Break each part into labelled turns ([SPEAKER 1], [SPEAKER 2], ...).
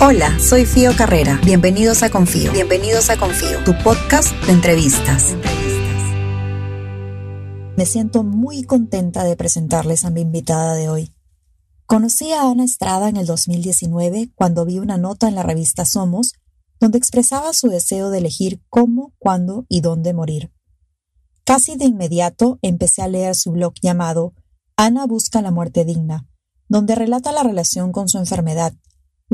[SPEAKER 1] Hola, soy Fío Carrera. Bienvenidos a Confío. Bienvenidos a Confío, tu podcast de entrevistas. Me siento muy contenta de presentarles a mi invitada de hoy. Conocí a Ana Estrada en el 2019 cuando vi una nota en la revista Somos donde expresaba su deseo de elegir cómo, cuándo y dónde morir. Casi de inmediato empecé a leer su blog llamado Ana busca la muerte digna, donde relata la relación con su enfermedad,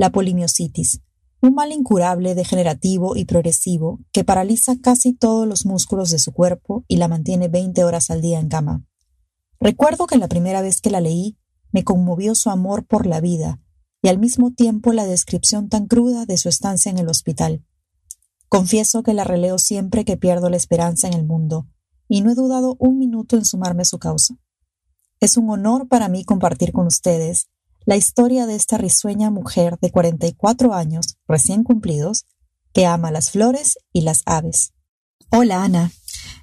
[SPEAKER 1] la polimiositis, un mal incurable, degenerativo y progresivo que paraliza casi todos los músculos de su cuerpo y la mantiene 20 horas al día en cama. Recuerdo que la primera vez que la leí me conmovió su amor por la vida y al mismo tiempo la descripción tan cruda de su estancia en el hospital. Confieso que la releo siempre que pierdo la esperanza en el mundo, y no he dudado un minuto en sumarme a su causa. Es un honor para mí compartir con ustedes la historia de esta risueña mujer de 44 años recién cumplidos que ama las flores y las aves. Hola Ana,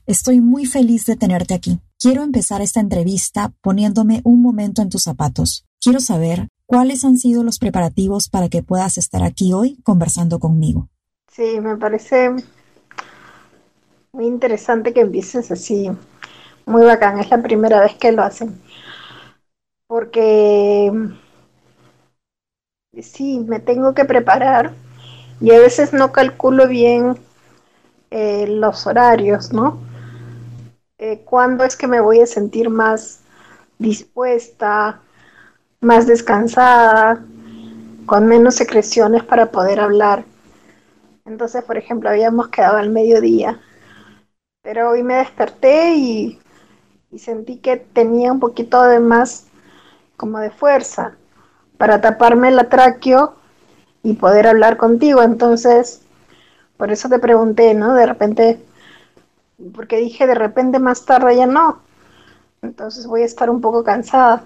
[SPEAKER 1] estoy muy feliz de tenerte aquí. Quiero empezar esta entrevista poniéndome un momento en tus zapatos. Quiero saber cuáles han sido los preparativos para que puedas estar aquí hoy conversando conmigo.
[SPEAKER 2] Sí, me parece muy interesante que empieces así. Muy bacán, es la primera vez que lo hacen. Porque sí, me tengo que preparar y a veces no calculo bien eh, los horarios, ¿no? Eh, ¿Cuándo es que me voy a sentir más dispuesta, más descansada, con menos secreciones para poder hablar? Entonces, por ejemplo, habíamos quedado al mediodía, pero hoy me desperté y, y sentí que tenía un poquito de más como de fuerza para taparme el tráqueo y poder hablar contigo. Entonces, por eso te pregunté, ¿no? De repente, porque dije de repente más tarde ya no. Entonces voy a estar un poco cansada.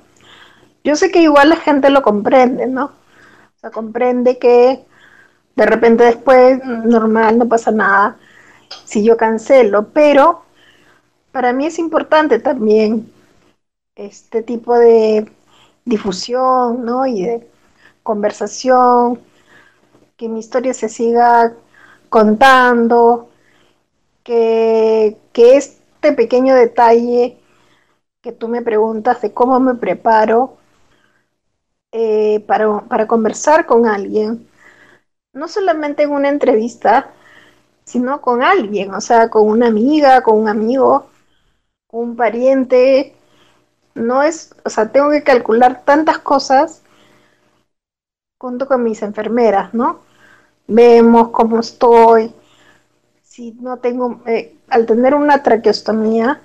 [SPEAKER 2] Yo sé que igual la gente lo comprende, ¿no? O sea, comprende que de repente después, normal, no pasa nada si yo cancelo, pero para mí es importante también este tipo de difusión, ¿no? Y de conversación, que mi historia se siga contando, que, este pequeño detalle que tú me preguntas de cómo me preparo eh, para, para conversar con alguien, no solamente en una entrevista, sino con alguien, o sea, con una amiga, con un amigo, un pariente, no es, o sea, tengo que calcular tantas cosas junto con mis enfermeras, ¿no? Vemos cómo estoy, si no tengo, eh, al tener una traqueostomía,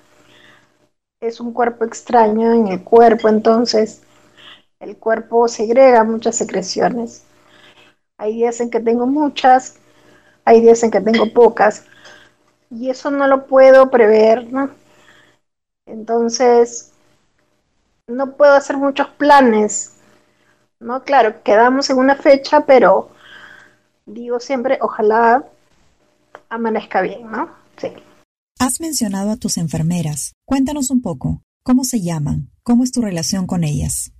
[SPEAKER 2] es un cuerpo extraño en el cuerpo, entonces el cuerpo segrega muchas secreciones. Hay días en que tengo muchas, hay días en que tengo pocas, y eso no lo puedo prever, ¿no? Entonces, no puedo hacer muchos planes, ¿no? Claro, quedamos en una fecha, pero digo siempre, ojalá amanezca bien, ¿no? Sí.
[SPEAKER 1] Has mencionado a tus enfermeras. Cuéntanos un poco, ¿cómo se llaman? ¿Cómo es tu relación con ellas?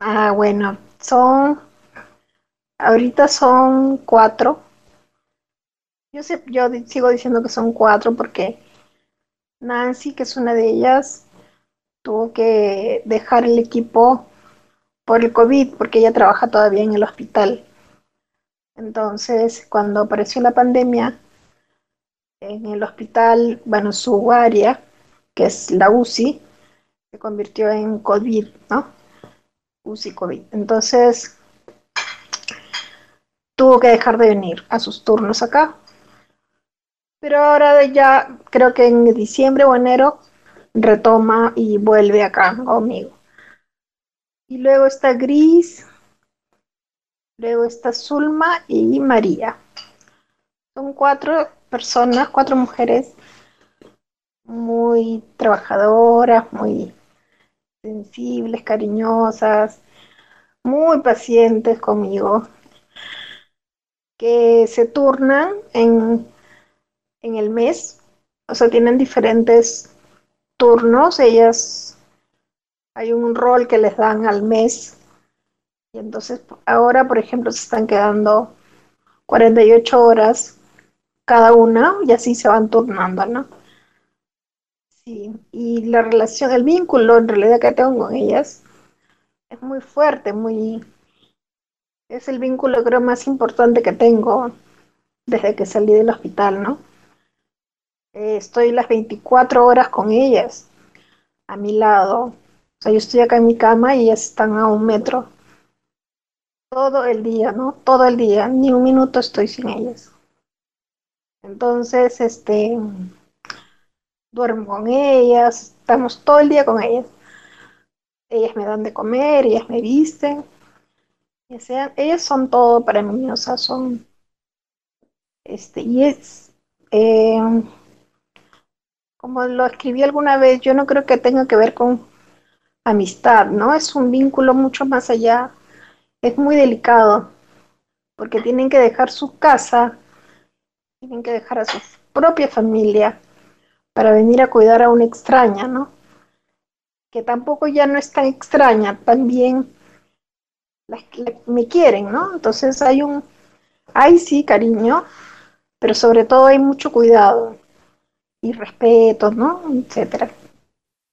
[SPEAKER 2] Ah, bueno, son, ahorita son cuatro. Yo, sé, yo sigo diciendo que son cuatro porque Nancy, que es una de ellas, tuvo que dejar el equipo por el COVID, porque ella trabaja todavía en el hospital. Entonces, cuando apareció la pandemia, en el hospital, bueno, su área, que es la UCI, se convirtió en COVID, ¿no? UCI COVID. Entonces, tuvo que dejar de venir a sus turnos acá. Pero ahora ya, creo que en diciembre o enero, retoma y vuelve acá conmigo. Y luego está Gris, luego está Zulma y María. Son cuatro personas, cuatro mujeres muy trabajadoras, muy sensibles, cariñosas, muy pacientes conmigo, que se turnan en, en el mes, o sea, tienen diferentes turnos, ellas hay un rol que les dan al mes Y entonces ahora, por ejemplo, se están quedando 48 horas cada una y así se van turnando, ¿no? Sí, y la relación, el vínculo en realidad que tengo con ellas es muy fuerte, muy... Es el vínculo creo más importante que tengo desde que salí del hospital, ¿no? Eh, estoy las 24 horas con ellas, a mi lado. O sea, yo estoy acá en mi cama y ellas están a un metro. Todo el día, ¿no? Todo el día, ni un minuto estoy sin ellas. Entonces, este, duermo con ellas, estamos todo el día con ellas. Ellas me dan de comer, ellas me visten. ellas son todo para mí, o sea, son, este, y es, eh, como lo escribí alguna vez, yo no creo que tenga que ver con amistad, ¿no? Es un vínculo mucho más allá. Es muy delicado, porque tienen que dejar su casa, tienen que dejar a su propia familia para venir a cuidar a una extraña, ¿no? Que tampoco ya no es tan extraña, también me quieren, ¿no? Entonces hay un, hay sí cariño, pero sobre todo hay mucho cuidado y respeto, ¿no? Etcétera.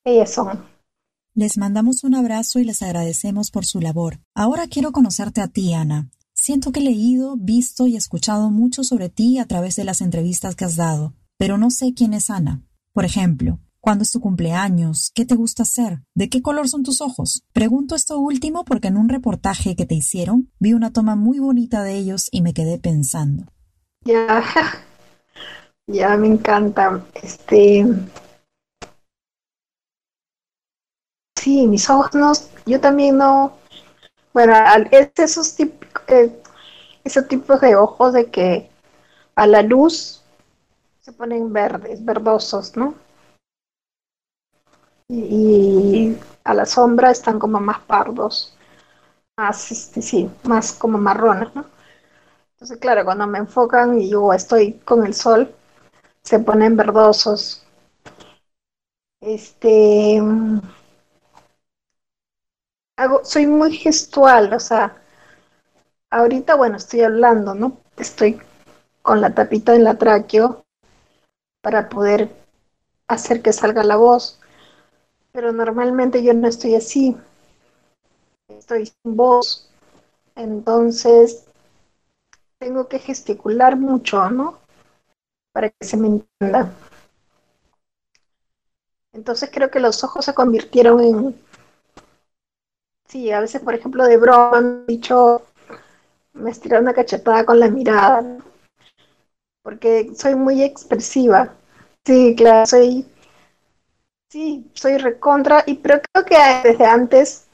[SPEAKER 2] Ellas son.
[SPEAKER 1] Les mandamos un abrazo y les agradecemos por su labor. Ahora quiero conocerte a ti, Ana. Siento que he leído, visto y escuchado mucho sobre ti a través de las entrevistas que has dado, pero no sé quién es Ana. Por ejemplo, ¿cuándo es tu cumpleaños? ¿Qué te gusta hacer? ¿De qué color son tus ojos? Pregunto esto último porque en un reportaje que te hicieron vi una toma muy bonita de ellos y me quedé pensando.
[SPEAKER 2] Ya, ya me encanta. Este. Sí, mis ojos no. Yo también no. Bueno, es esos tipos, eh, esos tipos de ojos de que a la luz se ponen verdes, verdosos, ¿no? Y, a la sombra están como más pardos, más, este, sí, más como marrones, ¿no? Entonces, claro, cuando me enfocan y yo estoy con el sol, se ponen verdosos. Este. Hago, soy muy gestual, o sea, ahorita, bueno, estoy hablando, ¿no? Estoy con la tapita en la tráqueo para poder hacer que salga la voz. Pero normalmente yo no estoy así. Estoy sin voz. Entonces, tengo que gesticular mucho, ¿no? Para que se me entienda. Entonces creo que los ojos se convirtieron en... Sí, a veces, por ejemplo, de broma, me dicho, me estiraron una cachetada con la mirada, porque soy muy expresiva. Sí, claro, soy... Sí, soy recontra, y pero creo que desde antes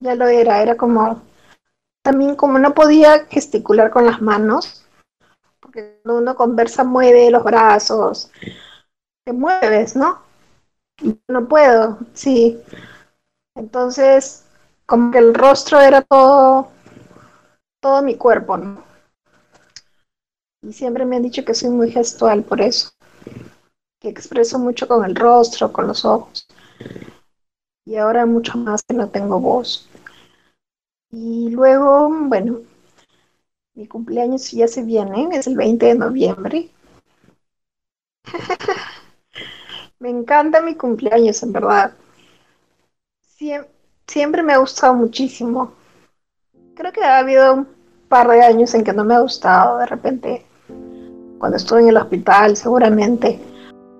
[SPEAKER 2] ya lo era, era como... También como no podía gesticular con las manos, porque cuando uno conversa mueve los brazos, te mueves, ¿no? No puedo, sí. Entonces, como que el rostro era todo, todo mi cuerpo, ¿no? Y siempre me han dicho que soy muy gestual por eso, que expreso mucho con el rostro, con los ojos. Y ahora mucho más que no tengo voz. Y luego, bueno, mi cumpleaños ya se viene, es el 20 de noviembre. me encanta mi cumpleaños, en verdad. siempre me ha gustado muchísimo. Creo que ha habido un par de años en que no me ha gustado, de repente, cuando estuve en el hospital, seguramente.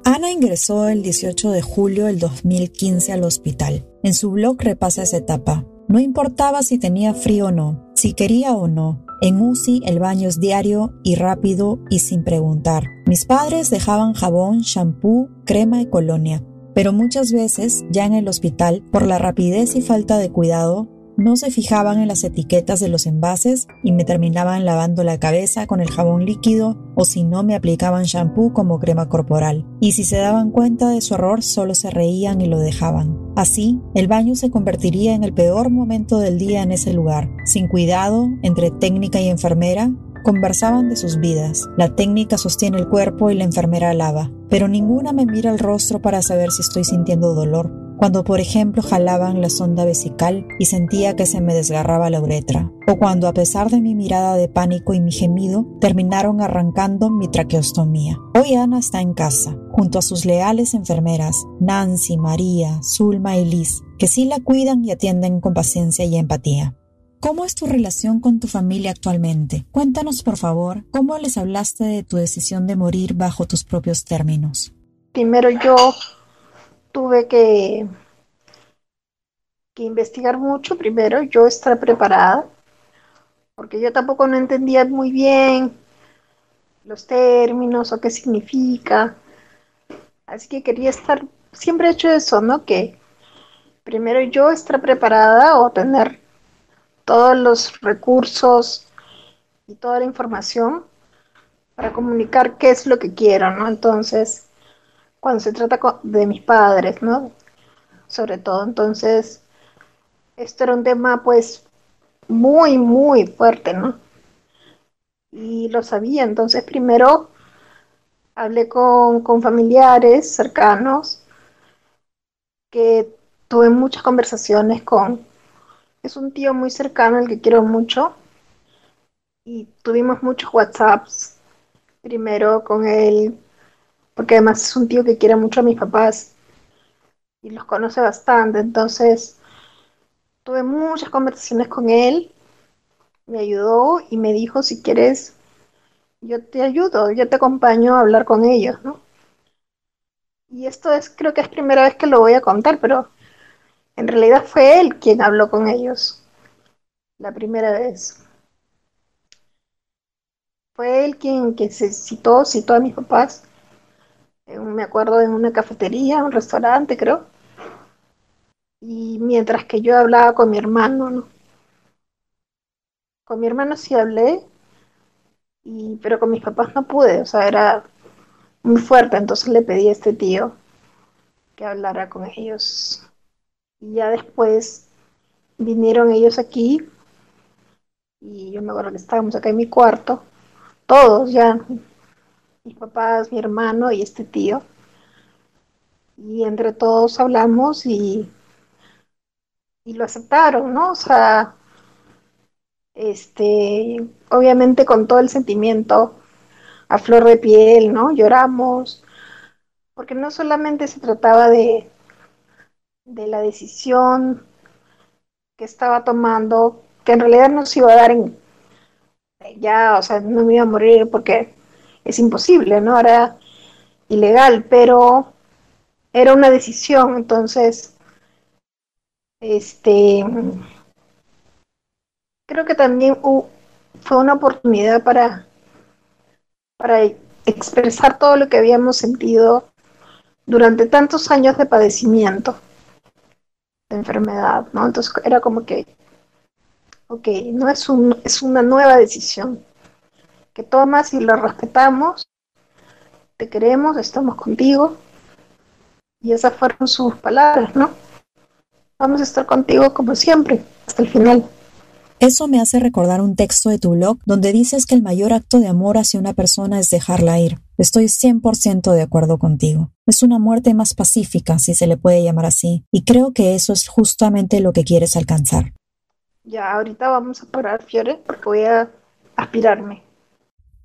[SPEAKER 1] Ana ingresó el 18 de julio del 2015 al hospital. En su blog repasa esa etapa. No importaba si tenía frío o no, si quería o no, en UCI el baño es diario y rápido y sin preguntar. Mis padres dejaban jabón, shampoo, crema y colonia, pero muchas veces, ya en el hospital, por la rapidez y falta de cuidado, no se fijaban en las etiquetas de los envases y me terminaban lavando la cabeza con el jabón líquido o si no me aplicaban shampoo como crema corporal. Y si se daban cuenta de su error solo se reían y lo dejaban. Así, el baño se convertiría en el peor momento del día en ese lugar. Sin cuidado, entre técnica y enfermera, Conversaban de sus vidas. La técnica sostiene el cuerpo y la enfermera lava, pero ninguna me mira el rostro para saber si estoy sintiendo dolor cuando por ejemplo jalaban la sonda vesical y sentía que se me desgarraba la uretra, o cuando a pesar de mi mirada de pánico y mi gemido, terminaron arrancando mi traqueostomía. Hoy Ana está en casa, junto a sus leales enfermeras, Nancy, María, Zulma y Liz, que sí la cuidan y atienden con paciencia y empatía. ¿Cómo es tu relación con tu familia actualmente? Cuéntanos, por favor, cómo les hablaste de tu decisión de morir bajo tus propios términos.
[SPEAKER 2] Primero yo tuve que, que investigar mucho primero, yo estar preparada, porque yo tampoco no entendía muy bien los términos o qué significa. Así que quería estar, siempre he hecho eso, ¿no? Que primero yo estar preparada o tener todos los recursos y toda la información para comunicar qué es lo que quiero, ¿no? Entonces, cuando se trata de mis padres, ¿no? Sobre todo, entonces, esto era un tema pues muy, muy fuerte, ¿no? Y lo sabía, entonces primero hablé con, con familiares cercanos, que tuve muchas conversaciones con, es un tío muy cercano, el que quiero mucho, y tuvimos muchos WhatsApps, primero con él, porque además es un tío que quiere mucho a mis papás y los conoce bastante, entonces tuve muchas conversaciones con él, me ayudó y me dijo, si quieres, yo te ayudo, yo te acompaño a hablar con ellos, ¿no? Y esto es, creo que es primera vez que lo voy a contar, pero en realidad fue él quien habló con ellos, la primera vez. Fue él quien que se citó, citó a mis papás me acuerdo en una cafetería, un restaurante, creo. Y mientras que yo hablaba con mi hermano, ¿no? Con mi hermano sí hablé, pero con mis papás no pude, o sea, era muy fuerte, entonces le pedí a este tío que hablara con ellos. Y ya después vinieron ellos aquí, y yo me acuerdo que estábamos acá en mi cuarto, todos ya, mis papás, mi hermano y este tío. Y entre todos hablamos y, y lo aceptaron, ¿no? O sea, este, obviamente con todo el sentimiento a flor de piel, ¿no? Lloramos, porque no solamente se trataba de, de la decisión que estaba tomando, que en realidad no se iba a dar en ya, o sea, no me iba a morir porque es imposible, ¿no? Era ilegal, pero era una decisión, entonces, este, creo que también fue una oportunidad para, para expresar todo lo que habíamos sentido durante tantos años de padecimiento, de enfermedad, ¿no? Entonces era como que, ok, no es, un, es una nueva decisión que tomas y lo respetamos. Te queremos, estamos contigo. Y esas fueron sus palabras, ¿no? Vamos a estar contigo como siempre, hasta el final.
[SPEAKER 1] Eso me hace recordar un texto de tu blog donde dices que el mayor acto de amor hacia una persona es dejarla ir. Estoy 100% de acuerdo contigo. Es una muerte más pacífica, si se le puede llamar así, y creo que eso es justamente lo que quieres alcanzar.
[SPEAKER 2] Ya, ahorita vamos a parar, Fiore, porque voy a aspirarme.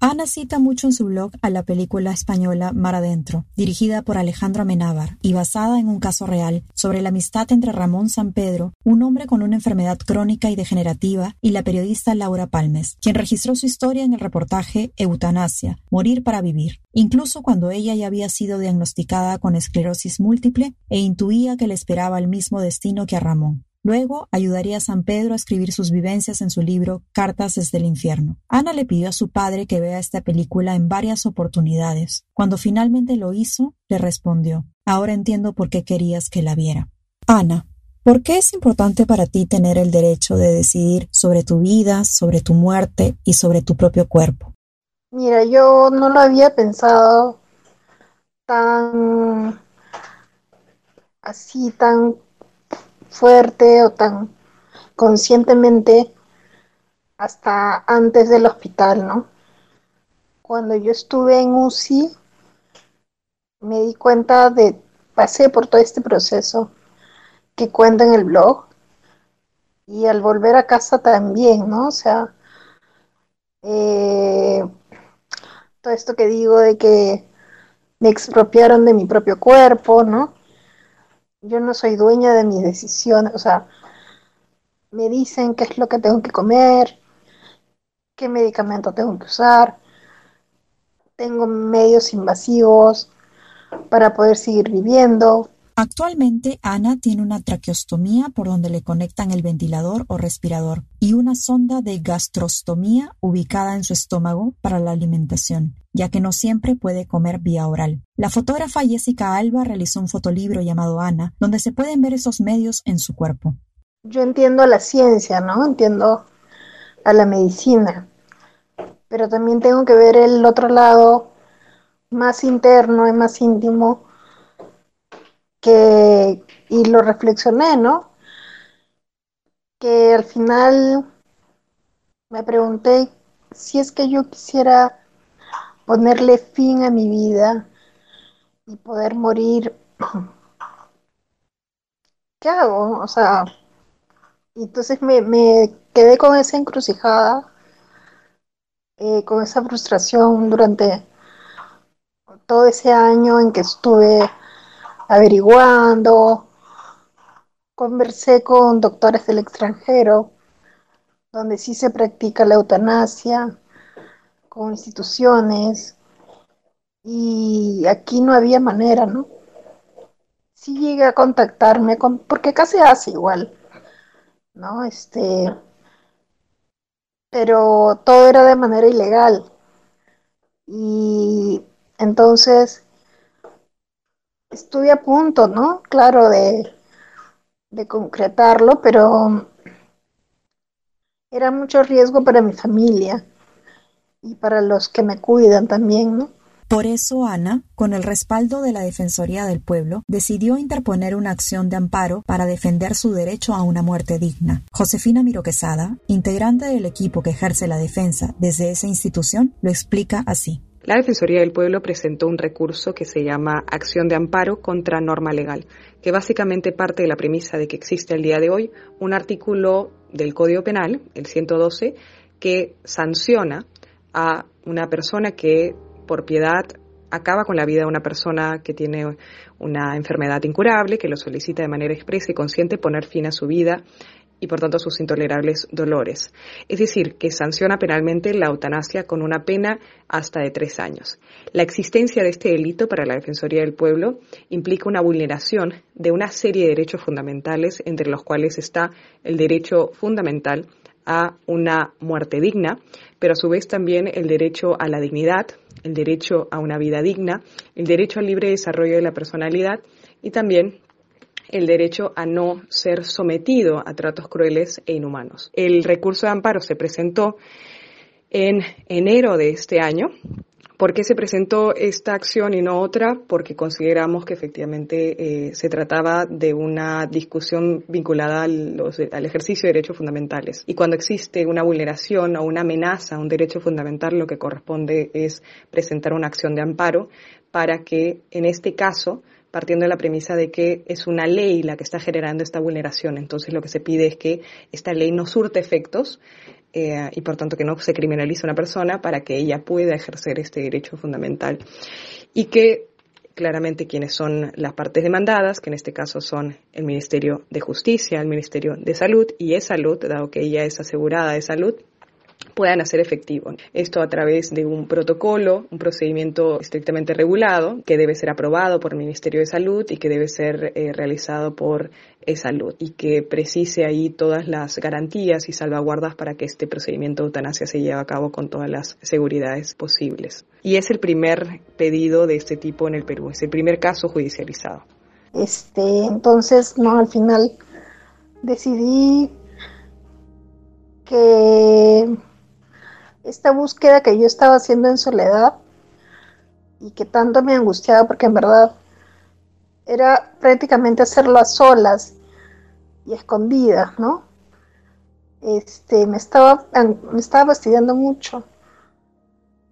[SPEAKER 1] Ana cita mucho en su blog a la película española Mar Adentro, dirigida por Alejandro Amenábar y basada en un caso real sobre la amistad entre Ramón San Pedro, un hombre con una enfermedad crónica y degenerativa, y la periodista Laura Palmes, quien registró su historia en el reportaje Eutanasia, Morir para Vivir, incluso cuando ella ya había sido diagnosticada con esclerosis múltiple e intuía que le esperaba el mismo destino que a Ramón. Luego ayudaría a San Pedro a escribir sus vivencias en su libro Cartas desde el infierno. Ana le pidió a su padre que vea esta película en varias oportunidades. Cuando finalmente lo hizo, le respondió Ahora entiendo por qué querías que la viera. Ana, ¿por qué es importante para ti tener el derecho de decidir sobre tu vida, sobre tu muerte y sobre tu propio cuerpo?
[SPEAKER 2] Mira, yo no lo había pensado tan así, tan fuerte o tan conscientemente hasta antes del hospital, ¿no? Cuando yo estuve en UCI, me di cuenta de, pasé por todo este proceso que cuenta en el blog. Y al volver a casa también, ¿no? O sea, eh, todo esto que digo de que me expropiaron de mi propio cuerpo, ¿no? Yo no soy dueña de mis decisiones, o sea, me dicen qué es lo que tengo que comer, qué medicamento tengo que usar, tengo medios invasivos para poder seguir viviendo,
[SPEAKER 1] Actualmente, Ana tiene una traqueostomía por donde le conectan el ventilador o respirador y una sonda de gastrostomía ubicada en su estómago para la alimentación, ya que no siempre puede comer vía oral. La fotógrafa Jessica Alba realizó un fotolibro llamado Ana, donde se pueden ver esos medios en su cuerpo.
[SPEAKER 2] Yo entiendo la ciencia, ¿no? Entiendo a la medicina, pero también tengo que ver el otro lado más interno y más íntimo y lo reflexioné, ¿no? Que al final me pregunté si es que yo quisiera ponerle fin a mi vida y poder morir, ¿qué hago? O sea, entonces me, quedé con esa encrucijada, eh, con esa frustración durante todo ese año en que estuve averiguando, conversé con doctores del extranjero, donde sí se practica la eutanasia, con instituciones, y aquí no había manera, ¿no? Sí llegué a contactarme, con, porque casi hace igual, ¿no? Este, pero todo era de manera ilegal. Y entonces estuve a punto, ¿no? Claro, de, de concretarlo, pero era mucho riesgo para mi familia y para los que me cuidan también, ¿no?
[SPEAKER 1] Por eso Ana, con el respaldo de la Defensoría del Pueblo, decidió interponer una acción de amparo para defender su derecho a una muerte digna. Josefina Miroquesada, integrante del equipo que ejerce la defensa desde esa institución, lo explica así.
[SPEAKER 3] La Defensoría del Pueblo presentó un recurso que se llama Acción de Amparo contra Norma Legal, que básicamente parte de la premisa de que existe al día de hoy un artículo del Código Penal, el 112, que sanciona a una persona que por piedad acaba con la vida de una persona que tiene una enfermedad incurable, que lo solicita de manera expresa y consciente poner fin a su vida y por tanto sus intolerables dolores. Es decir, que sanciona penalmente la eutanasia con una pena hasta de tres años. La existencia de este delito para la Defensoría del Pueblo implica una vulneración de una serie de derechos fundamentales, entre los cuales está el derecho fundamental a una muerte digna, pero a su vez también el derecho a la dignidad, el derecho a una vida digna, el derecho al libre desarrollo de la personalidad y también el derecho a no ser sometido a tratos crueles e inhumanos. El recurso de amparo se presentó en enero de este año. ¿Por qué se presentó esta acción y no otra? Porque consideramos que efectivamente eh, se trataba de una discusión vinculada al, al, ejercicio de derechos fundamentales. Y cuando existe una vulneración o una amenaza a un derecho fundamental, lo que corresponde es presentar una acción de amparo para que, en este caso, partiendo de la premisa de que es una ley la que está generando esta vulneración. Entonces lo que se pide es que esta ley no surte efectos eh, y por tanto que no se criminalice a una persona para que ella pueda ejercer este derecho fundamental. Y que claramente quienes son las partes demandadas, que en este caso son el Ministerio de Justicia, el Ministerio de Salud y es Salud, dado que ella es asegurada de salud, puedan hacer efectivo. Esto a través de un protocolo, un procedimiento estrictamente regulado que debe ser aprobado por el Ministerio de Salud y que debe ser eh, realizado por salud y que precise ahí todas las garantías y salvaguardas para que este procedimiento de eutanasia se lleve a cabo con todas las seguridades posibles. Y es el primer pedido de este tipo en el Perú, es el primer caso judicializado.
[SPEAKER 2] Este, entonces, no, al final decidí que esta búsqueda que yo estaba haciendo en soledad y que tanto me angustiaba porque en verdad era prácticamente hacerlo a solas y escondidas, ¿no? Este, me estaba, me estaba fastidiando mucho.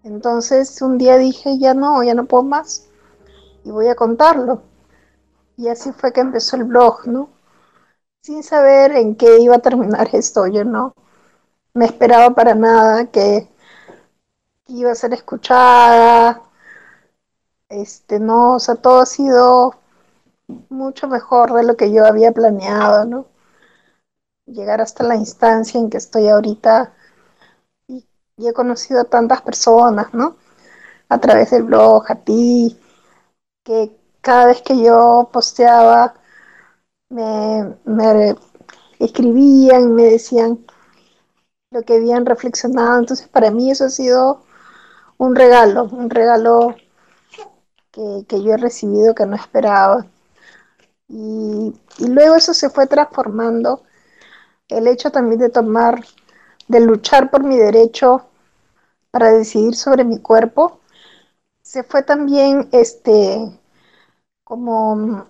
[SPEAKER 2] Entonces un día dije, ya no, ya no puedo más y voy a contarlo. Y así fue que empezó el blog, ¿no? sin saber en qué iba a terminar esto. Yo no me esperaba para nada que, iba a ser escuchada. Este, no, o sea, todo ha sido mucho mejor de lo que yo había planeado, ¿no? Llegar hasta la instancia en que estoy ahorita y, he conocido a tantas personas, ¿no? A través del blog, a ti, que cada vez que yo posteaba me, me escribían, me decían lo que habían reflexionado. Entonces para mí eso ha sido un regalo, un regalo que, yo he recibido que no esperaba. Y, y, luego eso se fue transformando. El hecho también de tomar, de luchar por mi derecho para decidir sobre mi cuerpo, se fue también este como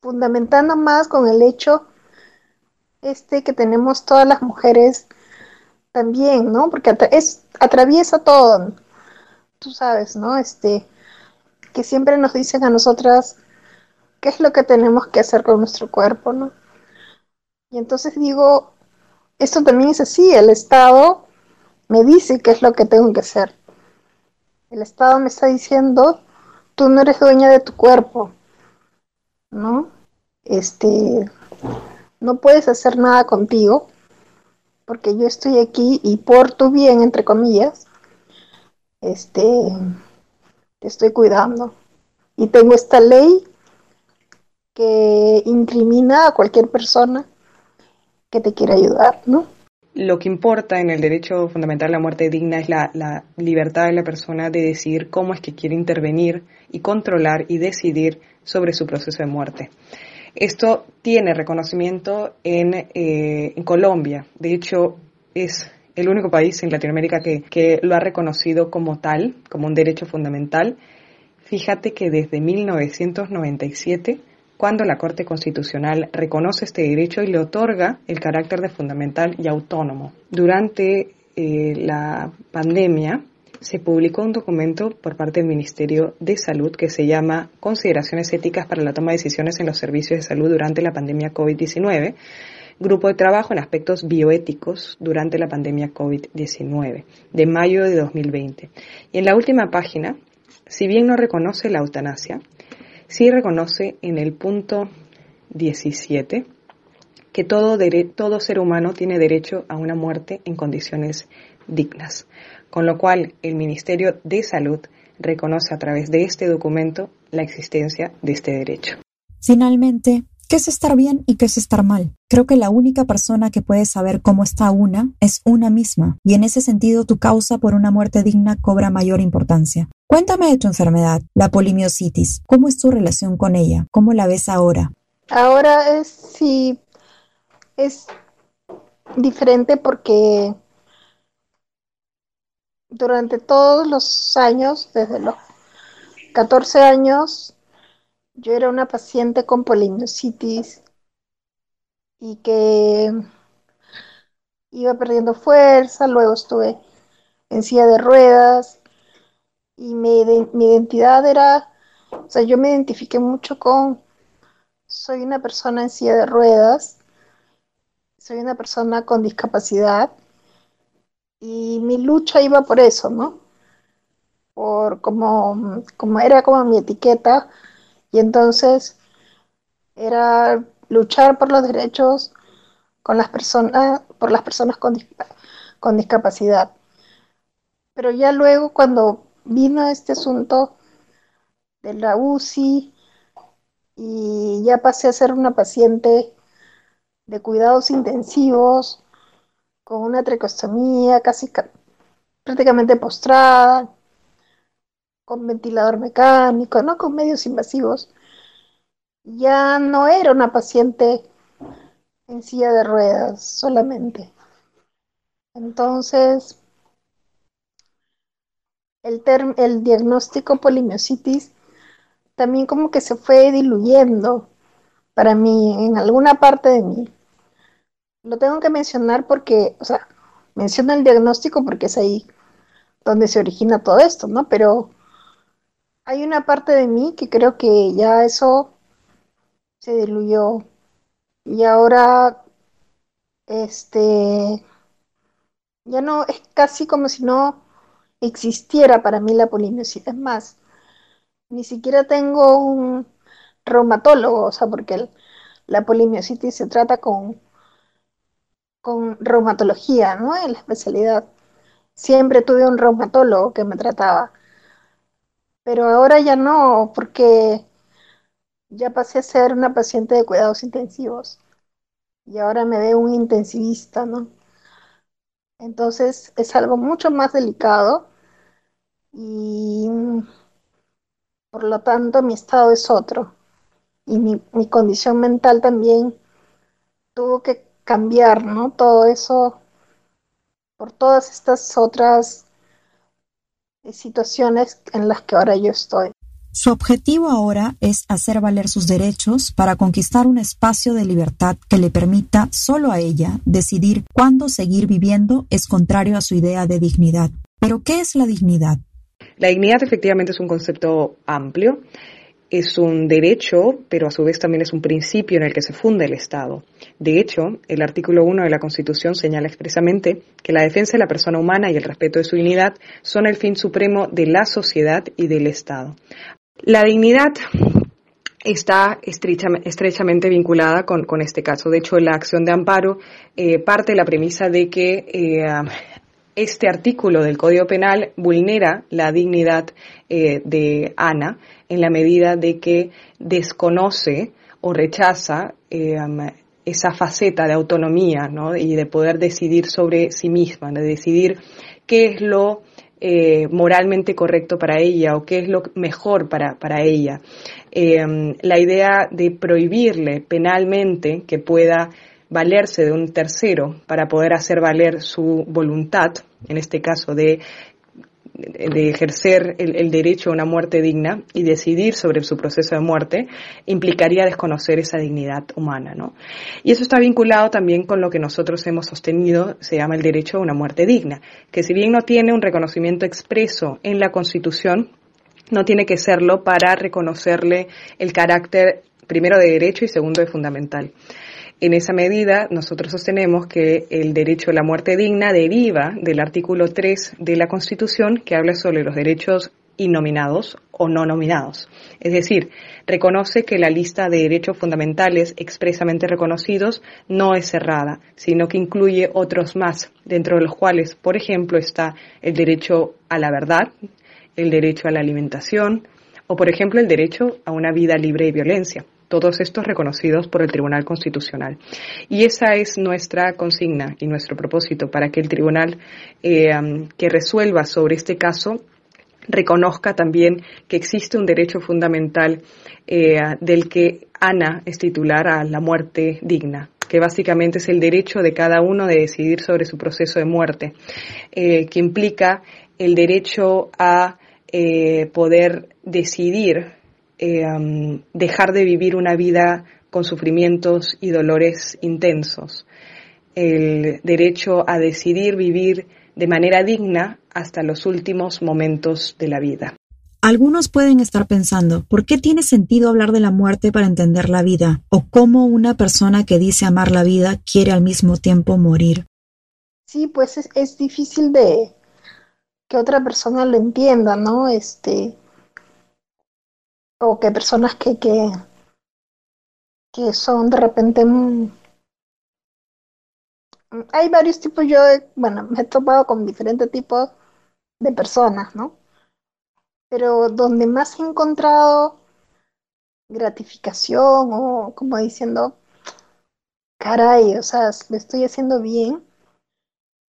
[SPEAKER 2] fundamentando más con el hecho este que tenemos todas las mujeres también, ¿no? Porque es, atraviesa todo, tú sabes, ¿no? Este, que siempre nos dicen a nosotras qué es lo que tenemos que hacer con nuestro cuerpo, ¿no? Y entonces digo, esto también es así, el Estado me dice qué es lo que tengo que hacer. El Estado me está diciendo, tú no eres dueña de tu cuerpo, ¿no? Este, no puedes hacer nada contigo, porque yo estoy aquí y por tu bien, entre comillas, este, te estoy cuidando. Y tengo esta ley que incrimina a cualquier persona que te quiera ayudar, ¿no?
[SPEAKER 3] Lo que importa en el derecho fundamental a la muerte digna es la, libertad de la persona de decidir cómo es que quiere intervenir y controlar y decidir sobre su proceso de muerte. Esto tiene reconocimiento en, eh, Colombia. De hecho, es el único país en Latinoamérica que, que, lo ha reconocido como tal, como un derecho fundamental. Fíjate que desde 1997, cuando la Corte Constitucional reconoce este derecho y le otorga el carácter de fundamental y autónomo. Durante eh, la pandemia, se publicó un documento por parte del Ministerio de Salud que se llama Consideraciones éticas para la toma de decisiones en los servicios de salud durante la pandemia COVID-19, grupo de trabajo en aspectos bioéticos durante la pandemia COVID-19, de mayo de 2020. Y en la última página, si bien no reconoce la eutanasia, sí reconoce en el punto 17 que todo, todo ser humano tiene derecho a una muerte en condiciones dignas con lo cual el Ministerio de Salud reconoce a través de este documento la existencia de este derecho.
[SPEAKER 1] Finalmente, ¿qué es estar bien y qué es estar mal? Creo que la única persona que puede saber cómo está una es una misma, y en ese sentido tu causa por una muerte digna cobra mayor importancia. Cuéntame de tu enfermedad, la polimiositis. ¿Cómo es tu relación con ella? ¿Cómo la ves ahora?
[SPEAKER 2] Ahora es sí es diferente porque durante todos los años, desde los 14 años, yo era una paciente con polimiositis y que iba perdiendo fuerza, luego estuve en silla de ruedas y mi, mi identidad era, o sea, yo me identifiqué mucho con, soy una persona en silla de ruedas, soy una persona con discapacidad y mi lucha iba por eso, ¿no? Por como, como era como mi etiqueta, y entonces era luchar por los derechos con las personas, por las personas con, con discapacidad. Pero ya luego cuando vino este asunto de la UCI y ya pasé a ser una paciente de cuidados intensivos, con una tricostomía casi prácticamente postrada, con ventilador mecánico, no con medios invasivos. Ya no era una paciente en silla de ruedas solamente. Entonces, el, el diagnóstico polimiositis también como que se fue diluyendo para mí en alguna parte de mí lo tengo que mencionar porque, o sea, menciono el diagnóstico porque es ahí donde se origina todo esto, ¿no? Pero hay una parte de mí que creo que ya eso se diluyó Y ahora, este, ya no, es casi como si no existiera para mí la polimiositis. Es más, ni siquiera tengo un reumatólogo, o sea, porque la polimiositis se trata con, con reumatología, ¿no? En la especialidad. Siempre tuve un reumatólogo que me trataba. Pero ahora ya no, porque ya pasé a ser una paciente de cuidados intensivos. Y ahora me ve un intensivista, ¿no? Entonces es algo mucho más delicado y por lo tanto mi estado es otro. Y mi, mi condición mental también tuvo que cambiar, ¿no? Todo eso por todas estas otras situaciones en las que ahora yo estoy.
[SPEAKER 1] Su objetivo ahora es hacer valer sus derechos para conquistar un espacio de libertad que le permita solo a ella decidir cuándo seguir viviendo es contrario a su idea de dignidad. Pero ¿qué es la dignidad?
[SPEAKER 3] La dignidad efectivamente es un concepto amplio es un derecho, pero a su vez también es un principio en el que se funda el Estado. De hecho, el artículo 1 de la Constitución señala expresamente que la defensa de la persona humana y el respeto de su dignidad son el fin supremo de la sociedad y del Estado. La dignidad está estrechamente vinculada con, este caso. De hecho, la acción de amparo eh, parte de la premisa de que eh, este artículo del Código Penal vulnera la dignidad eh, de Ana en la medida de que desconoce o rechaza eh, esa faceta de autonomía y de poder decidir sobre sí misma, de decidir qué es lo eh, moralmente correcto para ella o qué es lo mejor para, para ella. la idea de prohibirle penalmente que pueda valerse de un tercero para poder hacer valer su voluntad, en este caso de, de ejercer el, derecho a una muerte digna y decidir sobre su proceso de muerte, implicaría desconocer esa dignidad humana, ¿no? Y eso está vinculado también con lo que nosotros hemos sostenido, se llama el derecho a una muerte digna, que si bien no tiene un reconocimiento expreso en la Constitución, no tiene que serlo para reconocerle el carácter primero de derecho y segundo de fundamental. En esa medida, nosotros sostenemos que el derecho a la muerte digna deriva del artículo 3 de la Constitución que habla sobre los derechos innominados o no nominados. Es decir, reconoce que la lista de derechos fundamentales expresamente reconocidos no es cerrada, sino que incluye otros más, dentro de los cuales, por ejemplo, está el derecho a la verdad, el derecho a la alimentación o, por ejemplo, el derecho a una vida libre de violencia todos estos reconocidos por el Tribunal Constitucional. Y esa es nuestra consigna y nuestro propósito para que el tribunal eh, que resuelva sobre este caso reconozca también que existe un derecho fundamental eh, del que Ana es titular a la muerte digna que básicamente es el derecho de cada uno de decidir sobre su proceso de muerte, eh, que implica el derecho a poder decidir eh, dejar de vivir una vida con sufrimientos y dolores intensos, el derecho a decidir vivir de manera digna hasta los últimos momentos de la vida.
[SPEAKER 1] Algunos pueden estar pensando, ¿por qué tiene sentido hablar de la muerte para entender la vida? ¿O cómo una persona que dice amar la vida quiere al mismo tiempo morir?
[SPEAKER 2] Sí, pues es, es difícil de que otra persona lo entienda, ¿no? Este, o que personas que, que, que son de repente... Mm, hay varios tipos, yo, bueno, me he topado con diferentes tipos de personas, ¿no? Pero donde más he encontrado gratificación o como diciendo, caray, o sea, me estoy haciendo bien,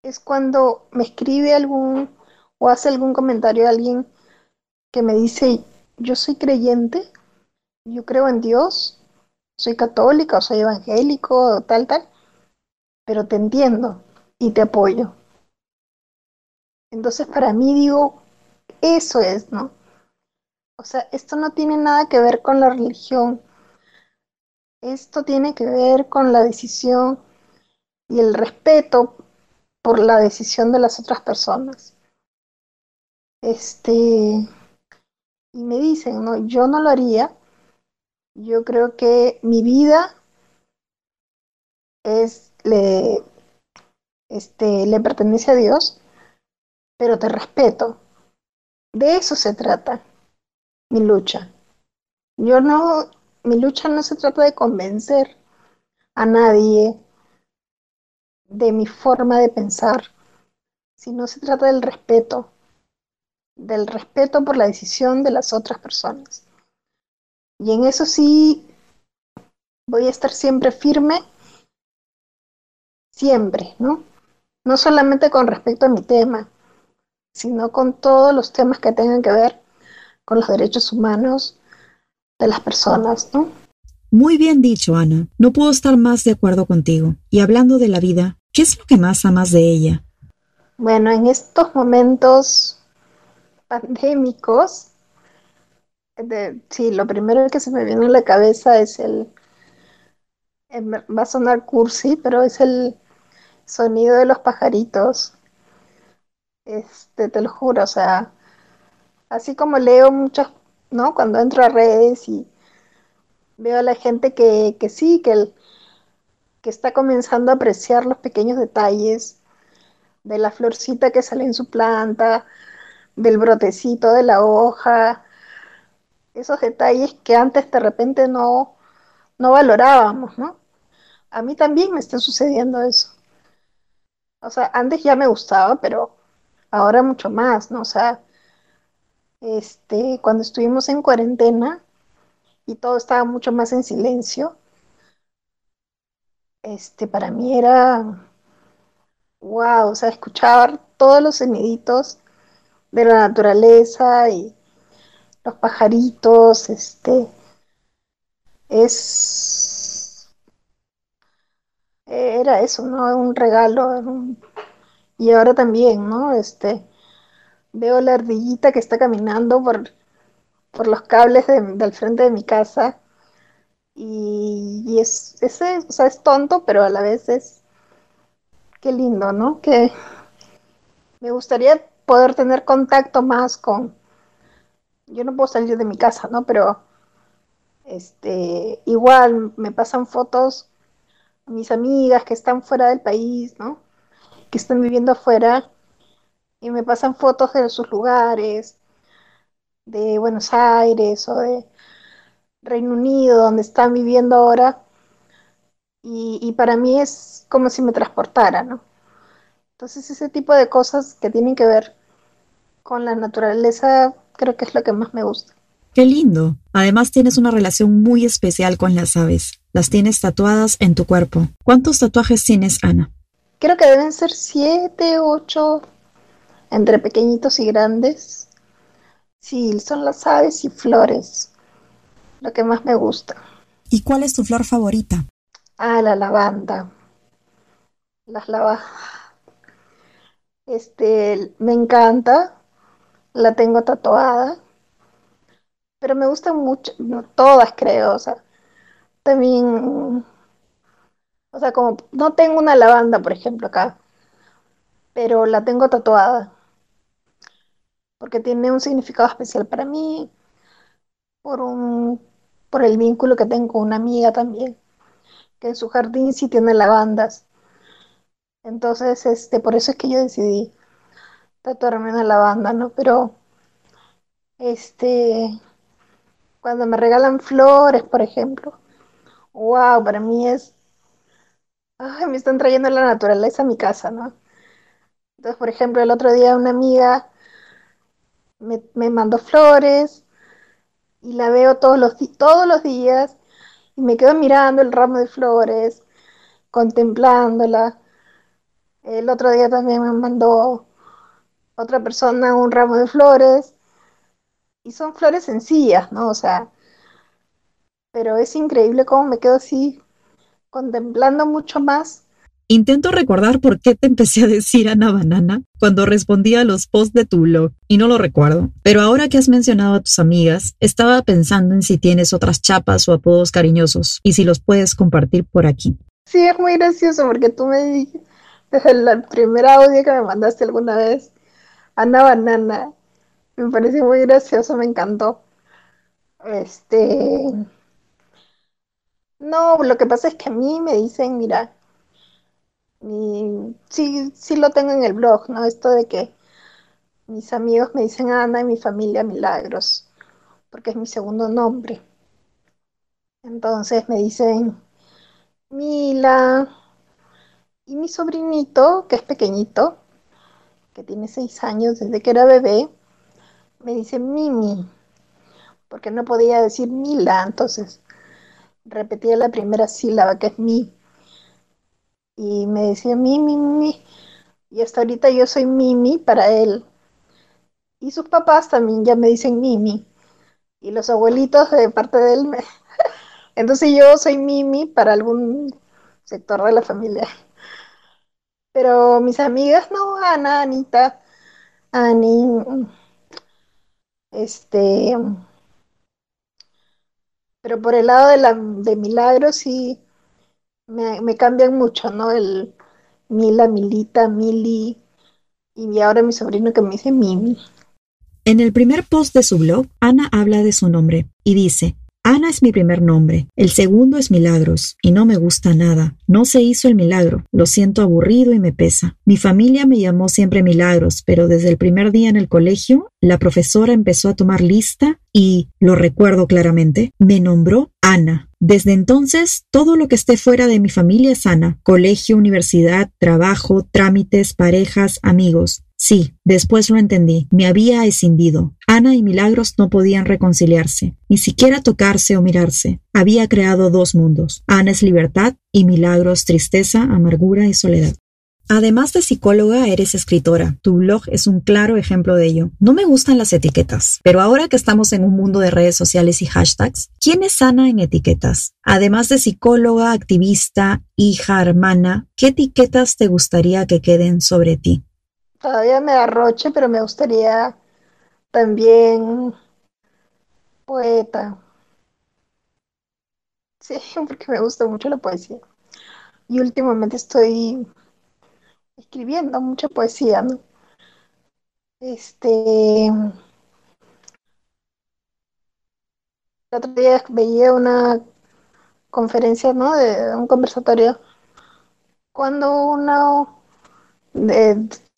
[SPEAKER 2] es cuando me escribe algún o hace algún comentario a alguien que me dice, yo soy creyente, yo creo en Dios, soy católica o soy evangélico, tal, tal, pero te entiendo y te apoyo. Entonces para mí digo, eso es, ¿no? O sea, esto no tiene nada que ver con la religión, esto tiene que ver con la decisión y el respeto por la decisión de las otras personas. Este, y me dicen, no, yo no lo haría. Yo creo que mi vida es le, este, le pertenece a Dios, pero te respeto. De eso se trata mi lucha. Yo no, mi lucha no se trata de convencer a nadie de mi forma de pensar, sino se trata del respeto, del respeto por la decisión de las otras personas. Y en eso sí voy a estar siempre firme, siempre, ¿no? No solamente con respecto a mi tema, sino con todos los temas que tengan que ver con los derechos humanos de las personas, ¿no?
[SPEAKER 1] Muy bien dicho, Ana. No puedo estar más de acuerdo contigo. Y hablando de la vida, ¿qué es lo que más amas de ella?
[SPEAKER 2] Bueno, en estos momentos pandémicos, sí, lo primero que se me viene a la cabeza es el, el, va a sonar cursi, pero es el sonido de los pajaritos. Este, te lo juro, o sea, así como leo muchas, ¿no? Cuando entro a redes y veo a la gente que, que sí, que, el, que está comenzando a apreciar los pequeños detalles de la florcita que sale en su planta, del brotecito de la hoja, esos detalles que antes de repente no, no valorábamos, ¿no? A mí también me está sucediendo eso. O sea, antes ya me gustaba, pero ahora mucho más, ¿no? O sea, este, cuando estuvimos en cuarentena y todo estaba mucho más en silencio, este, para mí era, wow, o sea, escuchar todos los soniditos de la naturaleza y los pajaritos, este, es, era eso, ¿no? Un regalo, y ahora también, ¿no? Este, veo la ardillita que está caminando por, por los cables de, del frente de mi casa y, y es, ese, o sea, es tonto, pero a la vez es, qué lindo, ¿no? Que me gustaría poder tener contacto más con, yo no puedo salir de mi casa, ¿no? Pero este, igual me pasan fotos a mis amigas que están fuera del país, ¿no? Que están viviendo afuera y me pasan fotos de sus lugares, de Buenos Aires o de Reino Unido, donde están viviendo ahora. Y, y para mí es como si me transportara, ¿no? Entonces ese tipo de cosas que tienen que ver con la naturaleza creo que es lo que más me gusta.
[SPEAKER 1] Qué lindo. Además tienes una relación muy especial con las aves. Las tienes tatuadas en tu cuerpo. ¿Cuántos tatuajes tienes, Ana?
[SPEAKER 2] Creo que deben ser siete, ocho, entre pequeñitos y grandes. Sí, son las aves y flores, lo que más me gusta.
[SPEAKER 1] ¿Y cuál es tu flor favorita?
[SPEAKER 2] Ah, la lavanda. Las lavas. Este, me encanta. La tengo tatuada. Pero me gustan mucho, no, todas creo, o sea, también, o sea, como no tengo una lavanda, por ejemplo, acá, pero la tengo tatuada porque tiene un significado especial para mí, por un, por el vínculo que tengo con una amiga también, que en su jardín sí tiene lavandas. Entonces, este, por eso es que yo decidí tatuarme una lavanda, ¿no? Pero, este, cuando me regalan flores, por ejemplo, wow, para mí es, ay, me están trayendo la naturaleza a mi casa, ¿no? Entonces, por ejemplo, el otro día una amiga me, me mandó flores y la veo todos los, todos los días y me quedo mirando el ramo de flores, contemplándola. El otro día también me mandó otra persona un ramo de flores y son flores sencillas, ¿no? O sea, pero es increíble cómo me quedo así contemplando mucho más
[SPEAKER 1] Intento recordar por qué te empecé a decir Ana Banana cuando respondía a los posts de tu blog y no lo recuerdo. Pero ahora que has mencionado a tus amigas, estaba pensando en si tienes otras chapas o apodos cariñosos y si los puedes compartir por aquí.
[SPEAKER 2] Sí, es muy gracioso porque tú me dijiste el primer audio que me mandaste alguna vez, Ana Banana. Me pareció muy gracioso, me encantó. Este. No, lo que pasa es que a mí me dicen, mira, sí, sí lo tengo en el blog, ¿no? Esto de que mis amigos me dicen Ana y mi familia Milagros, porque es mi segundo nombre. Entonces me dicen Mila y mi sobrinito, que es pequeñito, que tiene seis años desde que era bebé, me dice Mimi, porque no podía decir Mila, entonces repetía la primera sílaba que es mi. Y me decía Mimi, Mimi. Y hasta ahorita yo soy Mimi para él. Y sus papás también ya me dicen Mimi. Y los abuelitos de parte de él me... Entonces yo soy Mimi para algún sector de la familia. Pero mis amigas, no, Ana, Anita, Ani, este, pero por el lado de, la, de Milagros sí me, me cambian mucho, ¿no? El Mila, Milita, Mili, y ahora mi sobrino que me dice Mimi.
[SPEAKER 1] En el primer post de su blog, Ana habla de su nombre y dice, Ana es mi primer nombre, el segundo es Milagros, y no me gusta nada. No se hizo el milagro, lo siento aburrido y me pesa. Mi familia me llamó siempre Milagros, pero desde el primer día en el colegio, la profesora empezó a tomar lista y, lo recuerdo claramente, me nombró Ana. Desde entonces, todo lo que esté fuera de mi familia es Ana. Colegio, universidad, trabajo, trámites, parejas, amigos. Sí, después lo entendí. Me había escindido. Ana y Milagros no podían reconciliarse, ni siquiera tocarse o mirarse. Había creado dos mundos. Ana es libertad y Milagros tristeza, amargura y soledad. Además de psicóloga, eres escritora. Tu blog es un claro ejemplo de ello. No me gustan las etiquetas, pero ahora que estamos en un mundo de redes sociales y hashtags, ¿quién es Ana en etiquetas? Además de psicóloga, activista, hija, hermana, ¿qué etiquetas te gustaría que queden sobre ti?
[SPEAKER 2] Todavía me arroche, pero me gustaría también poeta. Sí, porque me gusta mucho la poesía. Y últimamente estoy escribiendo mucha poesía, ¿no? Este. El otro día veía una conferencia, ¿no? De un conversatorio. Cuando uno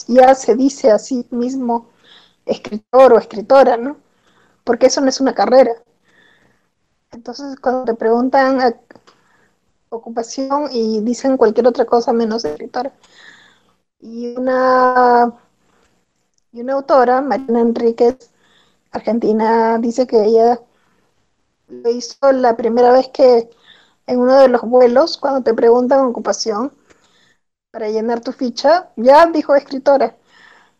[SPEAKER 2] ya se dice a sí mismo escritor o escritora, ¿no? Porque eso no es una carrera. Entonces, cuando te preguntan ocupación y dicen cualquier otra cosa menos escritora. Y una, y una autora, Mariana Enríquez, argentina, dice que ella lo hizo la primera vez que en uno de los vuelos, cuando te preguntan ocupación, para llenar tu ficha, ya dijo escritora.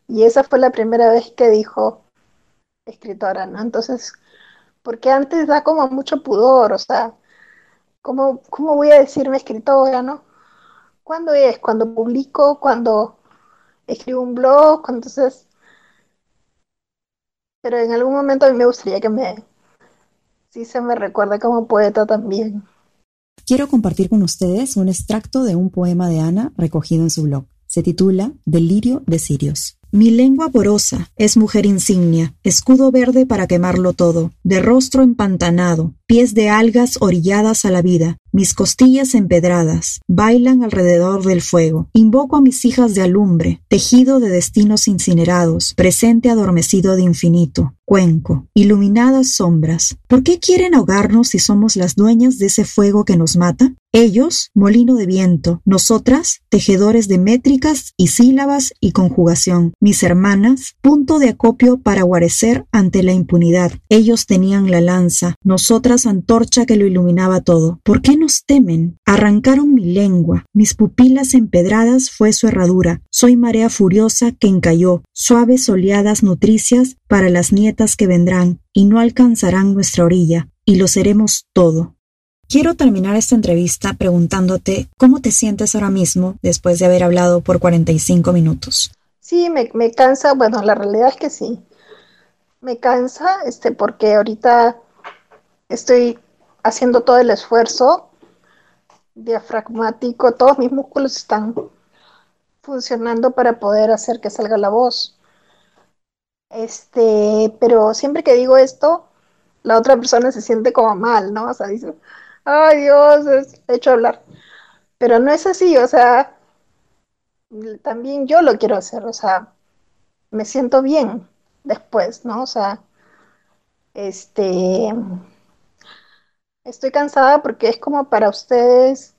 [SPEAKER 2] Y esa fue la primera vez que dijo escritora, ¿no? Entonces, porque antes da como mucho pudor, o sea, ¿cómo, cómo voy a decirme escritora, no? ¿Cuándo es? Cuando publico, cuando escribo un blog, entonces... Pero en algún momento a mí me gustaría que me... Sí se me recuerde como poeta también.
[SPEAKER 1] Quiero compartir con ustedes un extracto de un poema de Ana recogido en su blog. Se titula Delirio de Sirios. Mi lengua porosa es mujer insignia, escudo verde para quemarlo todo, de rostro empantanado, pies de algas orilladas a la vida, mis costillas empedradas, bailan alrededor del fuego. Invoco a mis hijas de alumbre, tejido de destinos incinerados, presente adormecido de infinito. Cuenco, iluminadas sombras. ¿Por qué quieren ahogarnos si somos las dueñas de ese fuego que nos mata? Ellos, molino de viento, nosotras, tejedores de métricas y sílabas y conjugación. Mis hermanas, punto de acopio para guarecer ante la impunidad. Ellos tenían la lanza, nosotras antorcha que lo iluminaba todo. ¿Por qué temen? Arrancaron mi lengua, mis pupilas empedradas fue su herradura. Soy marea furiosa que encalló, suaves oleadas nutricias para las nietas que vendrán, y no alcanzarán nuestra orilla, y lo seremos todo. Quiero terminar esta entrevista preguntándote cómo te sientes ahora mismo después de haber hablado por 45 minutos.
[SPEAKER 2] Sí, me, me cansa, bueno, la realidad es que sí. Me cansa, este, porque ahorita estoy haciendo todo el esfuerzo diafragmático, todos mis músculos están funcionando para poder hacer que salga la voz. Este, pero siempre que digo esto, la otra persona se siente como mal, ¿no? O sea, dice, ay Dios, he hecho hablar. Pero no es así, o sea, también yo lo quiero hacer, o sea, me siento bien después, ¿no? O sea, este, estoy cansada porque es como para ustedes,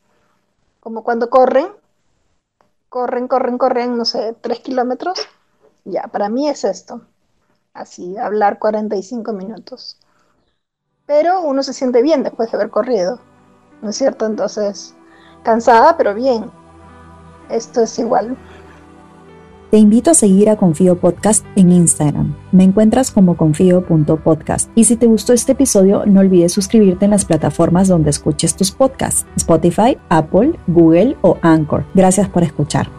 [SPEAKER 2] como cuando corren, corren, corren, corren, no sé, tres kilómetros, ya, para mí es esto, así, hablar 45 minutos. Pero uno se siente bien después de haber corrido, ¿no es cierto? Entonces, cansada, pero bien. Esto es igual.
[SPEAKER 1] Te invito a seguir a Confío Podcast en Instagram. Me encuentras como confío.podcast. Y si te gustó este episodio, no olvides suscribirte en las plataformas donde escuches tus podcasts, Spotify, Apple, Google o Anchor. Gracias por escuchar.